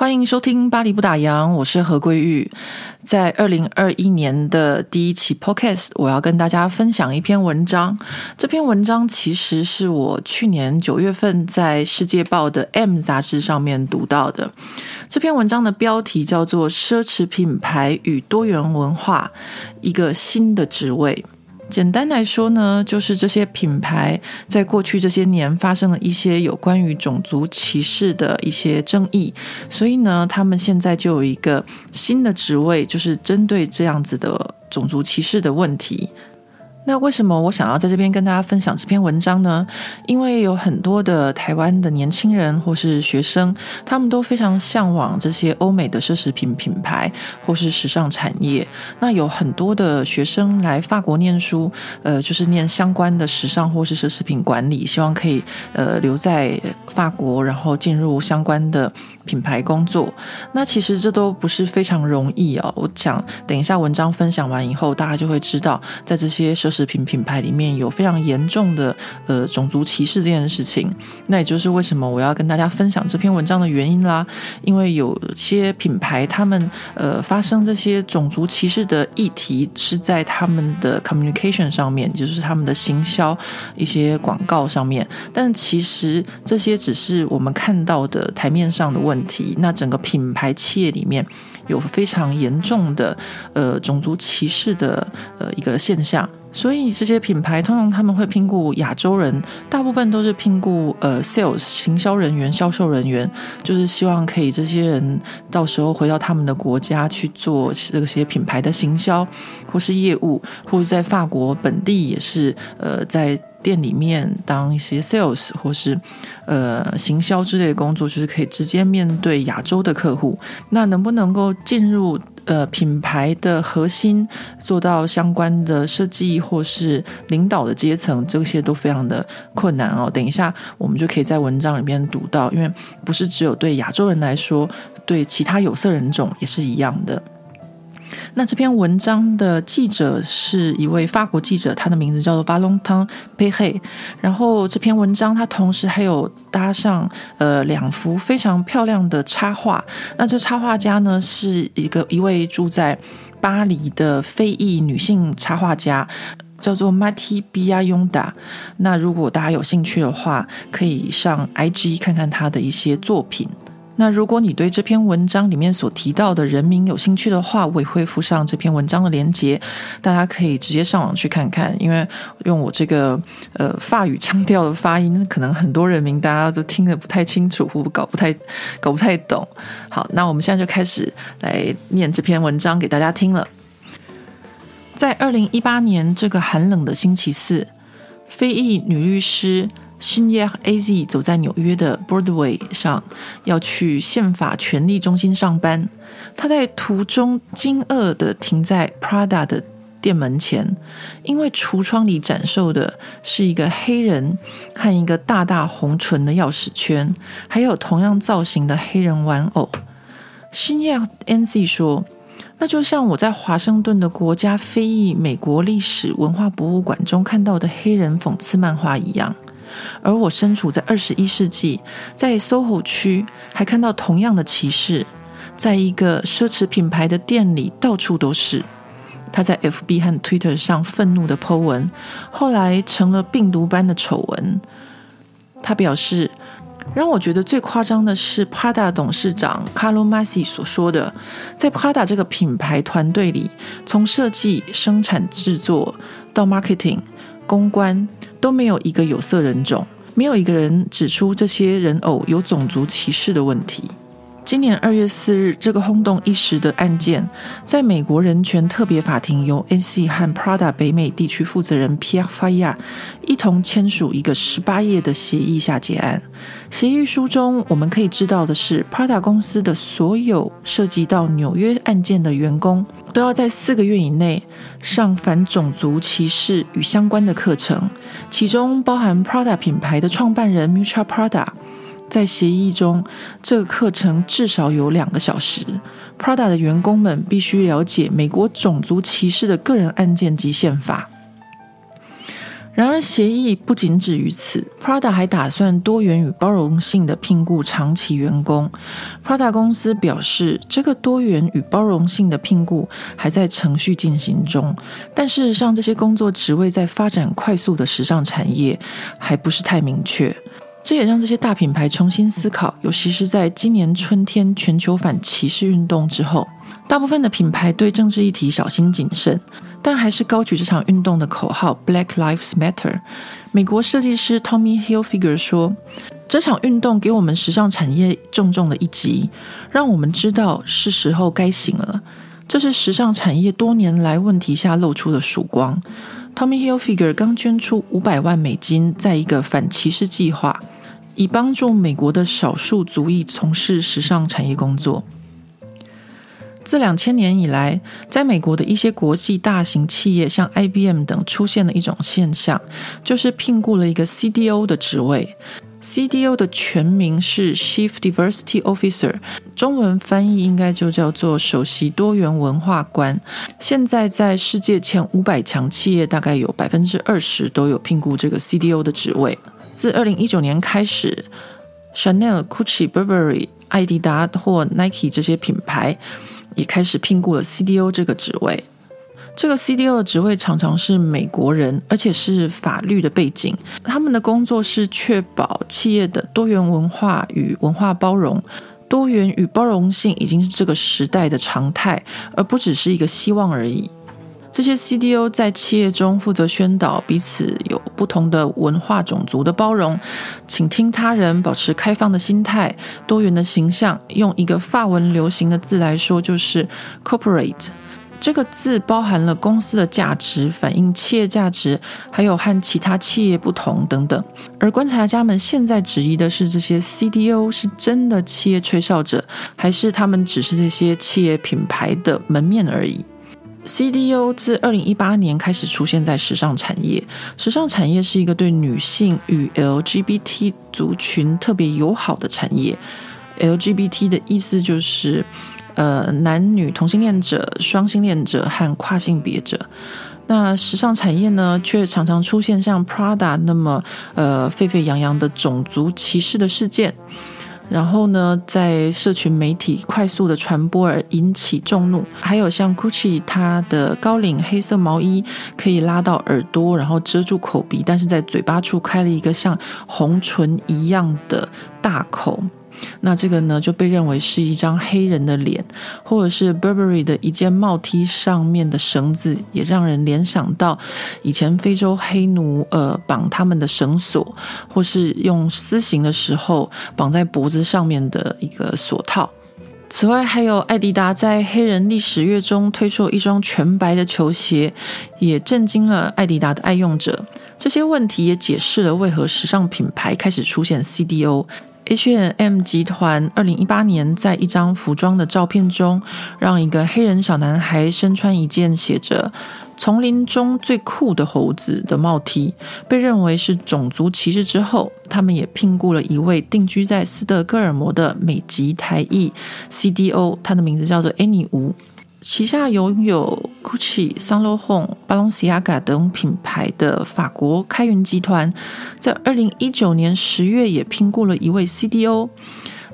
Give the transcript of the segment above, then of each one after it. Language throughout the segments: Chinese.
欢迎收听《巴黎不打烊》，我是何桂玉。在二零二一年的第一期 Podcast，我要跟大家分享一篇文章。这篇文章其实是我去年九月份在《世界报》的 M 杂志上面读到的。这篇文章的标题叫做《奢侈品牌与多元文化：一个新的职位》。简单来说呢，就是这些品牌在过去这些年发生了一些有关于种族歧视的一些争议，所以呢，他们现在就有一个新的职位，就是针对这样子的种族歧视的问题。那为什么我想要在这边跟大家分享这篇文章呢？因为有很多的台湾的年轻人或是学生，他们都非常向往这些欧美的奢侈品品牌或是时尚产业。那有很多的学生来法国念书，呃，就是念相关的时尚或是奢侈品管理，希望可以呃留在法国，然后进入相关的品牌工作。那其实这都不是非常容易哦。我想等一下文章分享完以后，大家就会知道，在这些奢侈品品牌里面有非常严重的呃种族歧视这件事情，那也就是为什么我要跟大家分享这篇文章的原因啦。因为有些品牌他们呃发生这些种族歧视的议题是在他们的 communication 上面，就是他们的行销一些广告上面，但其实这些只是我们看到的台面上的问题。那整个品牌企业里面有非常严重的呃种族歧视的呃一个现象。所以这些品牌通常他们会聘雇亚洲人，大部分都是聘雇呃 sales 行销人员、销售人员，就是希望可以这些人到时候回到他们的国家去做这些品牌的行销或是业务，或者在法国本地也是呃在。店里面当一些 sales 或是呃行销之类的工作，就是可以直接面对亚洲的客户。那能不能够进入呃品牌的核心，做到相关的设计或是领导的阶层，这些都非常的困难哦。等一下我们就可以在文章里面读到，因为不是只有对亚洲人来说，对其他有色人种也是一样的。那这篇文章的记者是一位法国记者，他的名字叫做 Valentin Perret。然后这篇文章他同时还有搭上呃两幅非常漂亮的插画。那这插画家呢是一个一位住在巴黎的非裔女性插画家，叫做 Mati Biayonda。那如果大家有兴趣的话，可以上 IG 看看她的一些作品。那如果你对这篇文章里面所提到的人名有兴趣的话，我也会附上这篇文章的连接，大家可以直接上网去看看。因为用我这个呃法语腔调的发音，可能很多人名大家都听得不太清楚，或搞不太搞不太懂。好，那我们现在就开始来念这篇文章给大家听了。在二零一八年这个寒冷的星期四，非裔女律师。Chineyère Azy 走在纽约的 Broadway 上，要去宪法权利中心上班。他在途中惊愕地停在 Prada 的店门前，因为橱窗里展售的是一个黑人和一个大大红唇的钥匙圈，还有同样造型的黑人玩偶。Chineyère Azy 说：“那就像我在华盛顿的国家非裔美国历史文化博物馆中看到的黑人讽刺漫画一样。”而我身处在二十一世纪，在 SOHO 区还看到同样的歧视，在一个奢侈品牌的店里到处都是。他在 FB 和 Twitter 上愤怒的 po 文，后来成了病毒般的丑闻。他表示，让我觉得最夸张的是 Prada 董事长 Carlo Mazzi 所说的，在 Prada 这个品牌团队里，从设计、生产、制作到 marketing、公关。都没有一个有色人种，没有一个人指出这些人偶有种族歧视的问题。今年二月四日，这个轰动一时的案件，在美国人权特别法庭由 N C 和 Prada 北美地区负责人 Pierre Faillat 一同签署一个十八页的协议下结案。协议书中，我们可以知道的是，Prada 公司的所有涉及到纽约案件的员工，都要在四个月以内上反种族歧视与相关的课程，其中包含 Prada 品牌的创办人 Miuccia Prada。在协议中，这个课程至少有两个小时。Prada 的员工们必须了解美国种族歧视的个人案件及宪法。然而，协议不仅止于此，Prada 还打算多元与包容性的聘雇长期员工。Prada 公司表示，这个多元与包容性的聘雇还在程序进行中，但事实上，这些工作职位在发展快速的时尚产业还不是太明确。这也让这些大品牌重新思考，尤其是在今年春天全球反歧视运动之后，大部分的品牌对政治议题小心谨慎，但还是高举这场运动的口号 “Black Lives Matter”。美国设计师 Tommy Hilfiger 说：“这场运动给我们时尚产业重重的一击，让我们知道是时候该醒了。这是时尚产业多年来问题下露出的曙光。” Tommy Hilfiger 刚捐出五百万美金，在一个反歧视计划，以帮助美国的少数族裔从事时尚产业工作。自两千年以来，在美国的一些国际大型企业，像 IBM 等，出现了一种现象，就是聘雇了一个 CDO 的职位。CDO 的全名是 Chief Diversity Officer，中文翻译应该就叫做首席多元文化官。现在在世界前五百强企业，大概有百分之二十都有聘雇这个 CDO 的职位。自二零一九年开始，Chanel、Gucci、Burberry、爱迪达或 Nike 这些品牌也开始聘雇了 CDO 这个职位。这个 CDO 的职位常常是美国人，而且是法律的背景。他们的工作是确保企业的多元文化与文化包容。多元与包容性已经是这个时代的常态，而不只是一个希望而已。这些 CDO 在企业中负责宣导彼此有不同的文化种族的包容，倾听他人，保持开放的心态，多元的形象。用一个法文流行的字来说，就是 corporate。这个字包含了公司的价值，反映企业价值，还有和其他企业不同等等。而观察家们现在质疑的是，这些 CDO 是真的企业吹哨者，还是他们只是这些企业品牌的门面而已？CDO 自二零一八年开始出现在时尚产业，时尚产业是一个对女性与 LGBT 族群特别友好的产业。LGBT 的意思就是。呃，男女同性恋者、双性恋者和跨性别者，那时尚产业呢，却常常出现像 Prada 那么呃沸沸扬扬的种族歧视的事件，然后呢，在社群媒体快速的传播而引起众怒。还有像 Gucci，它的高领黑色毛衣可以拉到耳朵，然后遮住口鼻，但是在嘴巴处开了一个像红唇一样的大口。那这个呢，就被认为是一张黑人的脸，或者是 Burberry 的一件帽 T 上面的绳子，也让人联想到以前非洲黑奴呃绑他们的绳索，或是用私刑的时候绑在脖子上面的一个锁套。此外，还有艾迪达在黑人历史月中推出一双全白的球鞋，也震惊了艾迪达的爱用者。这些问题也解释了为何时尚品牌开始出现 CDO。H&M 集团二零一八年在一张服装的照片中，让一个黑人小男孩身穿一件写着“丛林中最酷的猴子”的帽 T，被认为是种族歧视之后，他们也聘雇了一位定居在斯德哥尔摩的美籍台裔 CDO，他的名字叫做 Annie 吴。旗下拥有 Gucci、Saint Laurent、Balenciaga 等品牌的法国开源集团，在二零一九年十月也聘雇了一位 CDO。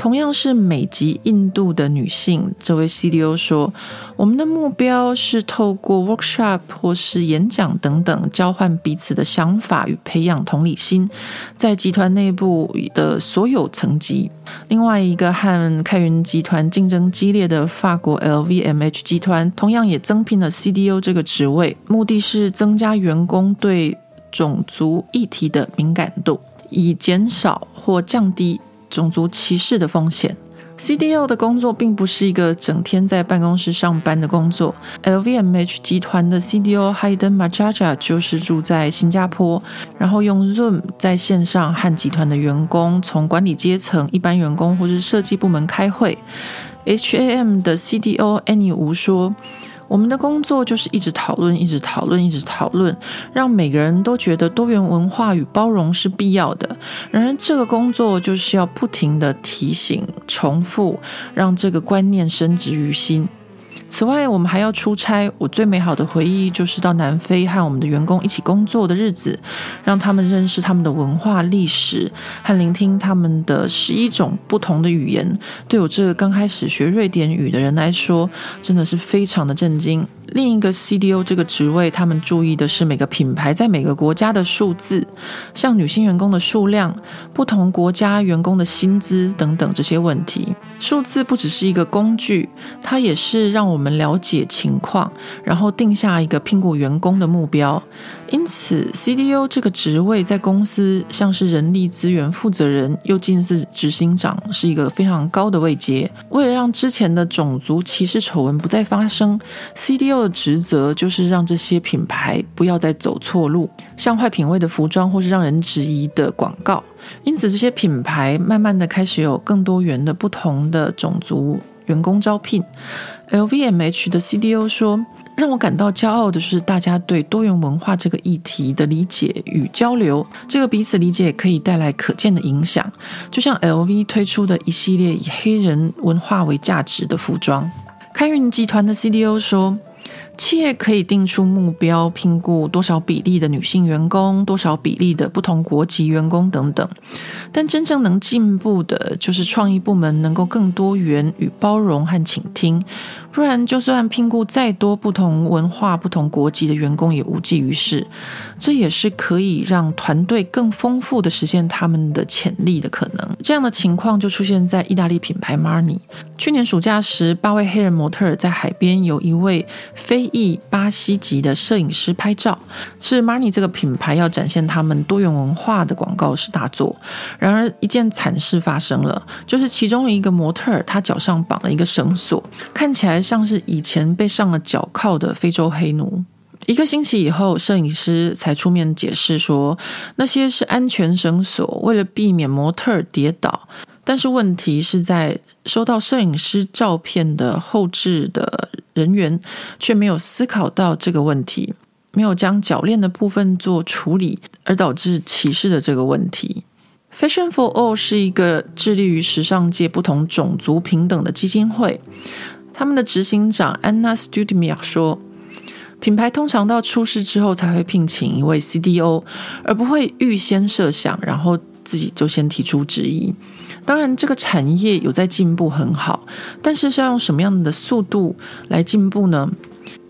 同样是美籍印度的女性，这位 CDO 说：“我们的目标是透过 workshop 或是演讲等等，交换彼此的想法与培养同理心，在集团内部的所有层级。”另外一个和开云集团竞争激烈的法国 LVMH 集团，同样也增聘了 CDO 这个职位，目的是增加员工对种族议题的敏感度，以减少或降低。种族歧视的风险 CDO 的工作并不是一个整天在办公室上班的工作。LVMH 集团的 CDO Hayden Majaja 就是住在新加坡，然后用 Zoom 在线上和集团的员工，从管理阶层、一般员工或是设计部门开会。HAM 的 CDO Annie Wu 说。我们的工作就是一直讨论，一直讨论，一直讨论，让每个人都觉得多元文化与包容是必要的。然而，这个工作就是要不停的提醒、重复，让这个观念深植于心。此外，我们还要出差。我最美好的回忆就是到南非和我们的员工一起工作的日子，让他们认识他们的文化历史和聆听他们的十一种不同的语言。对我这个刚开始学瑞典语的人来说，真的是非常的震惊。另一个 CDO 这个职位，他们注意的是每个品牌在每个国家的数字，像女性员工的数量、不同国家员工的薪资等等这些问题。数字不只是一个工具，它也是让我们了解情况，然后定下一个聘雇员工的目标。因此，CDO 这个职位在公司像是人力资源负责人，又近似执行长，是一个非常高的位阶。为了让之前的种族歧视丑闻不再发生，CDO 的职责就是让这些品牌不要再走错路，像坏品味的服装或是让人质疑的广告。因此，这些品牌慢慢的开始有更多元的不同的种族员工招聘。LVMH 的 CDO 说。让我感到骄傲的是，大家对多元文化这个议题的理解与交流，这个彼此理解可以带来可见的影响。就像 LV 推出的一系列以黑人文化为价值的服装。开运集团的 CDO 说。企业可以定出目标，聘雇多少比例的女性员工，多少比例的不同国籍员工等等。但真正能进步的，就是创意部门能够更多元与包容和倾听。不然，就算聘雇再多不同文化、不同国籍的员工，也无济于事。这也是可以让团队更丰富的实现他们的潜力的可能。这样的情况就出现在意大利品牌 Marni。去年暑假时，八位黑人模特儿在海边，有一位非裔巴西籍的摄影师拍照，是 Marni 这个品牌要展现他们多元文化的广告是大作。然而，一件惨事发生了，就是其中一个模特儿他脚上绑了一个绳索，看起来像是以前被上了脚铐的非洲黑奴。一个星期以后，摄影师才出面解释说，那些是安全绳索，为了避免模特儿跌倒。但是问题是在收到摄影师照片的后置的人员却没有思考到这个问题，没有将铰链的部分做处理，而导致歧视的这个问题。Fashion for All 是一个致力于时尚界不同种族平等的基金会，他们的执行长 Anna Studemir 说，品牌通常到出事之后才会聘请一位 CDO，而不会预先设想，然后自己就先提出质疑。当然，这个产业有在进步，很好。但是，是要用什么样的速度来进步呢？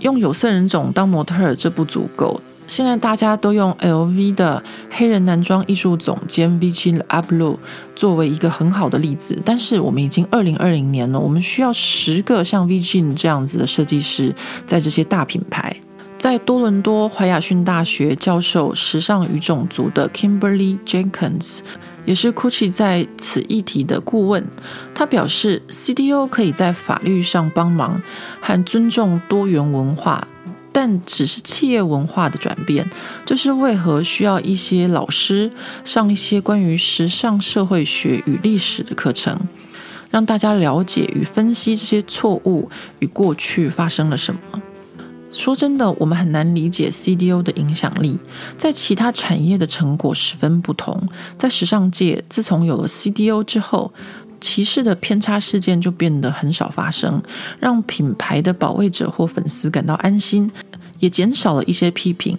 用有色人种当模特儿这不足够。现在大家都用 LV 的黑人男装艺术总监 Virgil Abloh 作为一个很好的例子。但是，我们已经二零二零年了，我们需要十个像 Virgil 这样子的设计师在这些大品牌。在多伦多怀亚逊大学教授时尚与种族的 Kimberly Jenkins，也是 Gucci 在此议题的顾问。他表示，CDO 可以在法律上帮忙和尊重多元文化，但只是企业文化的转变。就是为何需要一些老师上一些关于时尚社会学与历史的课程，让大家了解与分析这些错误与过去发生了什么。说真的，我们很难理解 CDO 的影响力，在其他产业的成果十分不同。在时尚界，自从有了 CDO 之后，歧视的偏差事件就变得很少发生，让品牌的保卫者或粉丝感到安心，也减少了一些批评。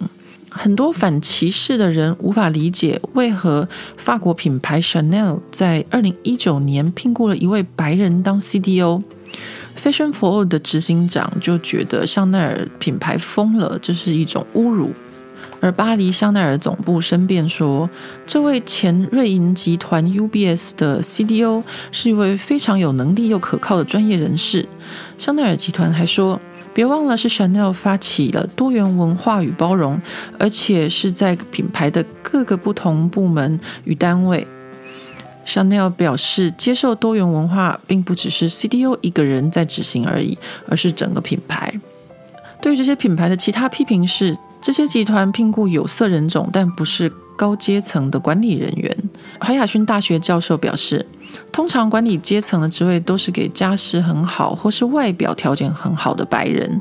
很多反歧视的人无法理解，为何法国品牌 Chanel 在二零一九年聘雇了一位白人当 CDO。Fashion for All 的执行长就觉得香奈儿品牌疯了，这是一种侮辱。而巴黎香奈儿总部申辩说，这位前瑞银集团 UBS 的 CDO 是一位非常有能力又可靠的专业人士。香奈儿集团还说，别忘了是 Chanel 发起了多元文化与包容，而且是在品牌的各个不同部门与单位。Chanel 表示，接受多元文化并不只是 CDO 一个人在执行而已，而是整个品牌。对于这些品牌的其他批评是，这些集团聘雇有色人种，但不是高阶层的管理人员。怀亚勋大学教授表示，通常管理阶层的职位都是给家世很好或是外表条件很好的白人。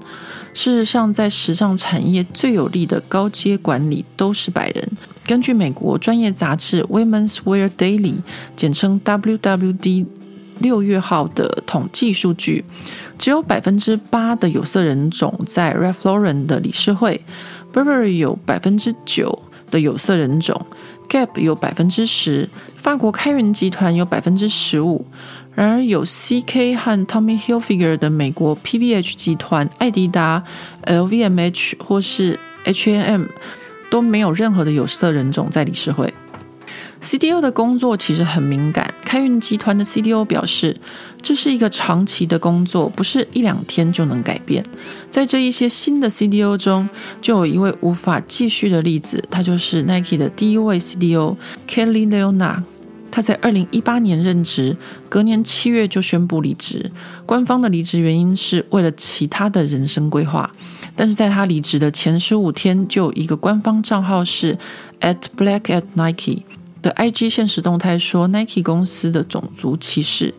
事实上，在时尚产业最有力的高阶管理都是白人。根据美国专业杂志《Women's Wear Daily》简称 WWD 六月号的统计数据，只有百分之八的有色人种在 Ralph Lauren 的理事会，Burberry 有百分之九的有色人种，Gap 有百分之十，法国开云集团有百分之十五。然而，有 CK 和 Tommy Hilfiger 的美国 PVH 集团、艾迪达、LVMH 或是 H&M 都没有任何的有色人种在理事会。CDO 的工作其实很敏感。开运集团的 CDO 表示，这是一个长期的工作，不是一两天就能改变。在这一些新的 CDO 中，就有一位无法继续的例子，他就是 Nike 的第一位 CDO Kelly Leona。他在二零一八年任职，隔年七月就宣布离职。官方的离职原因是为了其他的人生规划。但是在他离职的前十五天，就有一个官方账号是 at black at Nike 的 IG 现实动态说 Nike 公司的种族歧视。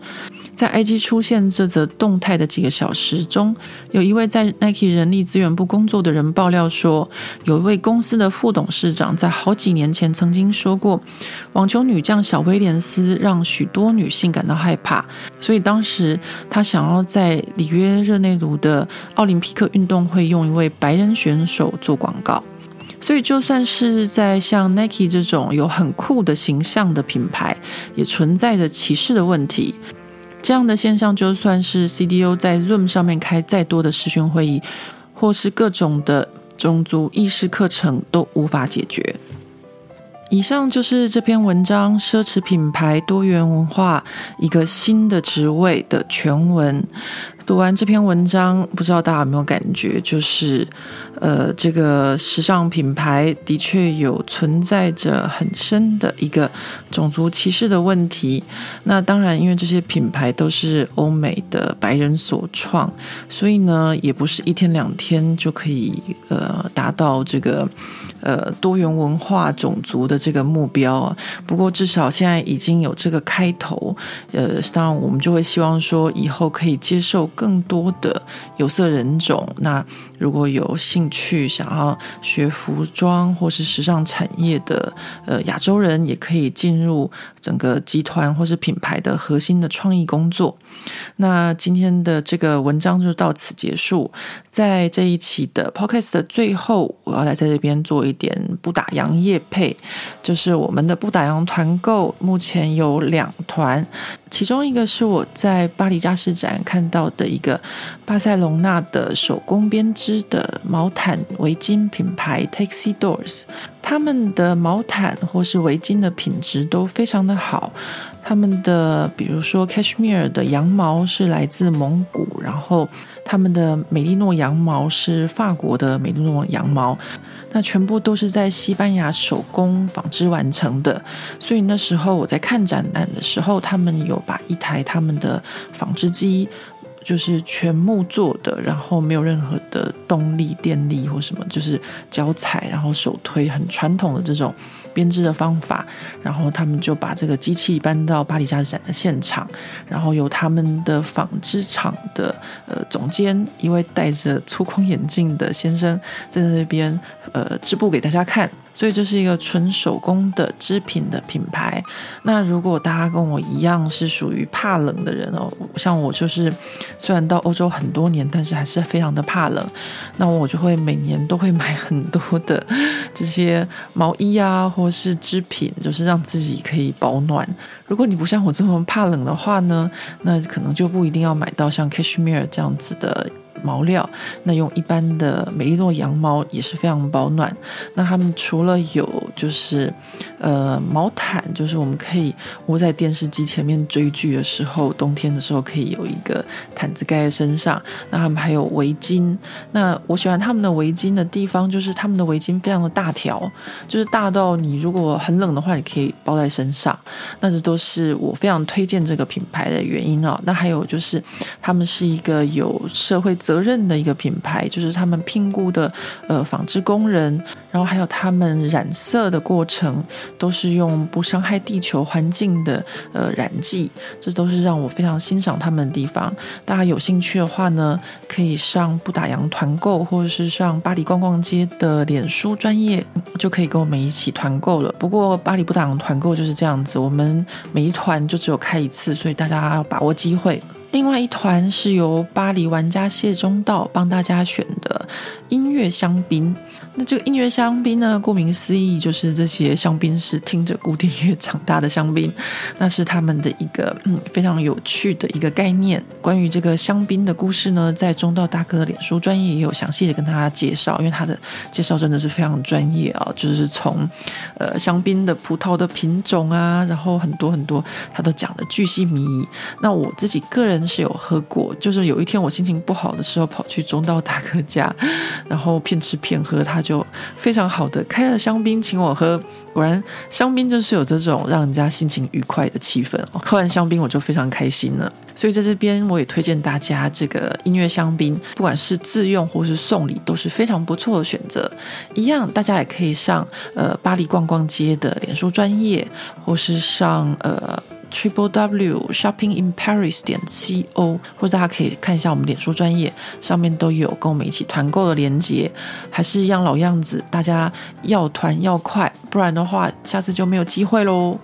在 IG 出现这则动态的几个小时中，有一位在 Nike 人力资源部工作的人爆料说，有一位公司的副董事长在好几年前曾经说过，网球女将小威廉斯让许多女性感到害怕，所以当时他想要在里约热内卢的奥林匹克运动会用一位白人选手做广告。所以就算是在像 Nike 这种有很酷的形象的品牌，也存在着歧视的问题。这样的现象，就算是 CDO 在 Zoom 上面开再多的视讯会议，或是各种的种族意识课程，都无法解决。以上就是这篇文章《奢侈品牌多元文化：一个新的职位》的全文。读完这篇文章，不知道大家有没有感觉，就是。呃，这个时尚品牌的确有存在着很深的一个种族歧视的问题。那当然，因为这些品牌都是欧美的白人所创，所以呢，也不是一天两天就可以呃达到这个呃多元文化种族的这个目标啊。不过至少现在已经有这个开头。呃，当然我们就会希望说，以后可以接受更多的有色人种。那如果有兴趣想要学服装或是时尚产业的呃亚洲人，也可以进入整个集团或是品牌的核心的创意工作。那今天的这个文章就到此结束。在这一期的 Podcast 的最后，我要来在这边做一点不打烊业配，就是我们的不打烊团购，目前有两团。其中一个是我在巴黎家饰展看到的的一个巴塞隆纳的手工编织的毛毯围巾品牌 Texidores，他们的毛毯或是围巾的品质都非常的好。他们的比如说 Cashmere 的羊毛是来自蒙古，然后他们的美利诺羊毛是法国的美利诺羊毛。那全部都是在西班牙手工纺织完成的，所以那时候我在看展览的时候，他们有把一台他们的纺织机。就是全木做的，然后没有任何的动力、电力或什么，就是脚踩，然后手推，很传统的这种编织的方法。然后他们就把这个机器搬到巴黎家展的现场，然后由他们的纺织厂的呃总监，一位戴着粗框眼镜的先生，在那边呃织布给大家看。所以这是一个纯手工的织品的品牌。那如果大家跟我一样是属于怕冷的人哦，像我就是虽然到欧洲很多年，但是还是非常的怕冷。那我就会每年都会买很多的这些毛衣啊，或是织品，就是让自己可以保暖。如果你不像我这么怕冷的话呢，那可能就不一定要买到像 Cashmere 这样子的毛料，那用一般的美利诺羊毛也是非常保暖。那他们除了有就是呃毛毯，就是我们可以窝在电视机前面追剧的时候，冬天的时候可以有一个毯子盖在身上。那他们还有围巾。那我喜欢他们的围巾的地方，就是他们的围巾非常的大条，就是大到你如果很冷的话，你可以包在身上。那这都是我非常推荐这个品牌的原因啊。那还有就是他们是一个有社会责任的一个品牌，就是他们聘雇的呃纺织工人，然后还有他们染色的过程都是用不伤害地球环境的呃染剂，这都是让我非常欣赏他们的地方。大家有兴趣的话呢，可以上不打烊团购，或者是上巴黎逛逛街的脸书专业，就可以跟我们一起团购了。不过巴黎不打烊团购就是这样子，我们每一团就只有开一次，所以大家要把握机会。另外一团是由巴黎玩家谢中道帮大家选的音乐香槟。那这个音乐香槟呢，顾名思义，就是这些香槟是听着古典乐长大的香槟。那是他们的一个嗯非常有趣的一个概念。关于这个香槟的故事呢，在中道大哥的脸书专业也有详细的跟大家介绍，因为他的介绍真的是非常专业啊，就是从呃香槟的葡萄的品种啊，然后很多很多他都讲的巨细靡遗。那我自己个人是有喝过，就是有一天我心情不好的时候，跑去中道大哥家，然后骗吃骗喝，他他就非常好的开了香槟请我喝。果然香槟就是有这种让人家心情愉快的气氛哦。喝完香槟我就非常开心了，所以在这边我也推荐大家这个音乐香槟，不管是自用或是送礼都是非常不错的选择。一样，大家也可以上呃巴黎逛逛街的脸书专业，或是上呃。Triple W Shopping in Paris 点 C O，或者大家可以看一下我们脸书专页，上面都有跟我们一起团购的链接。还是一样老样子，大家要团要快，不然的话，下次就没有机会喽。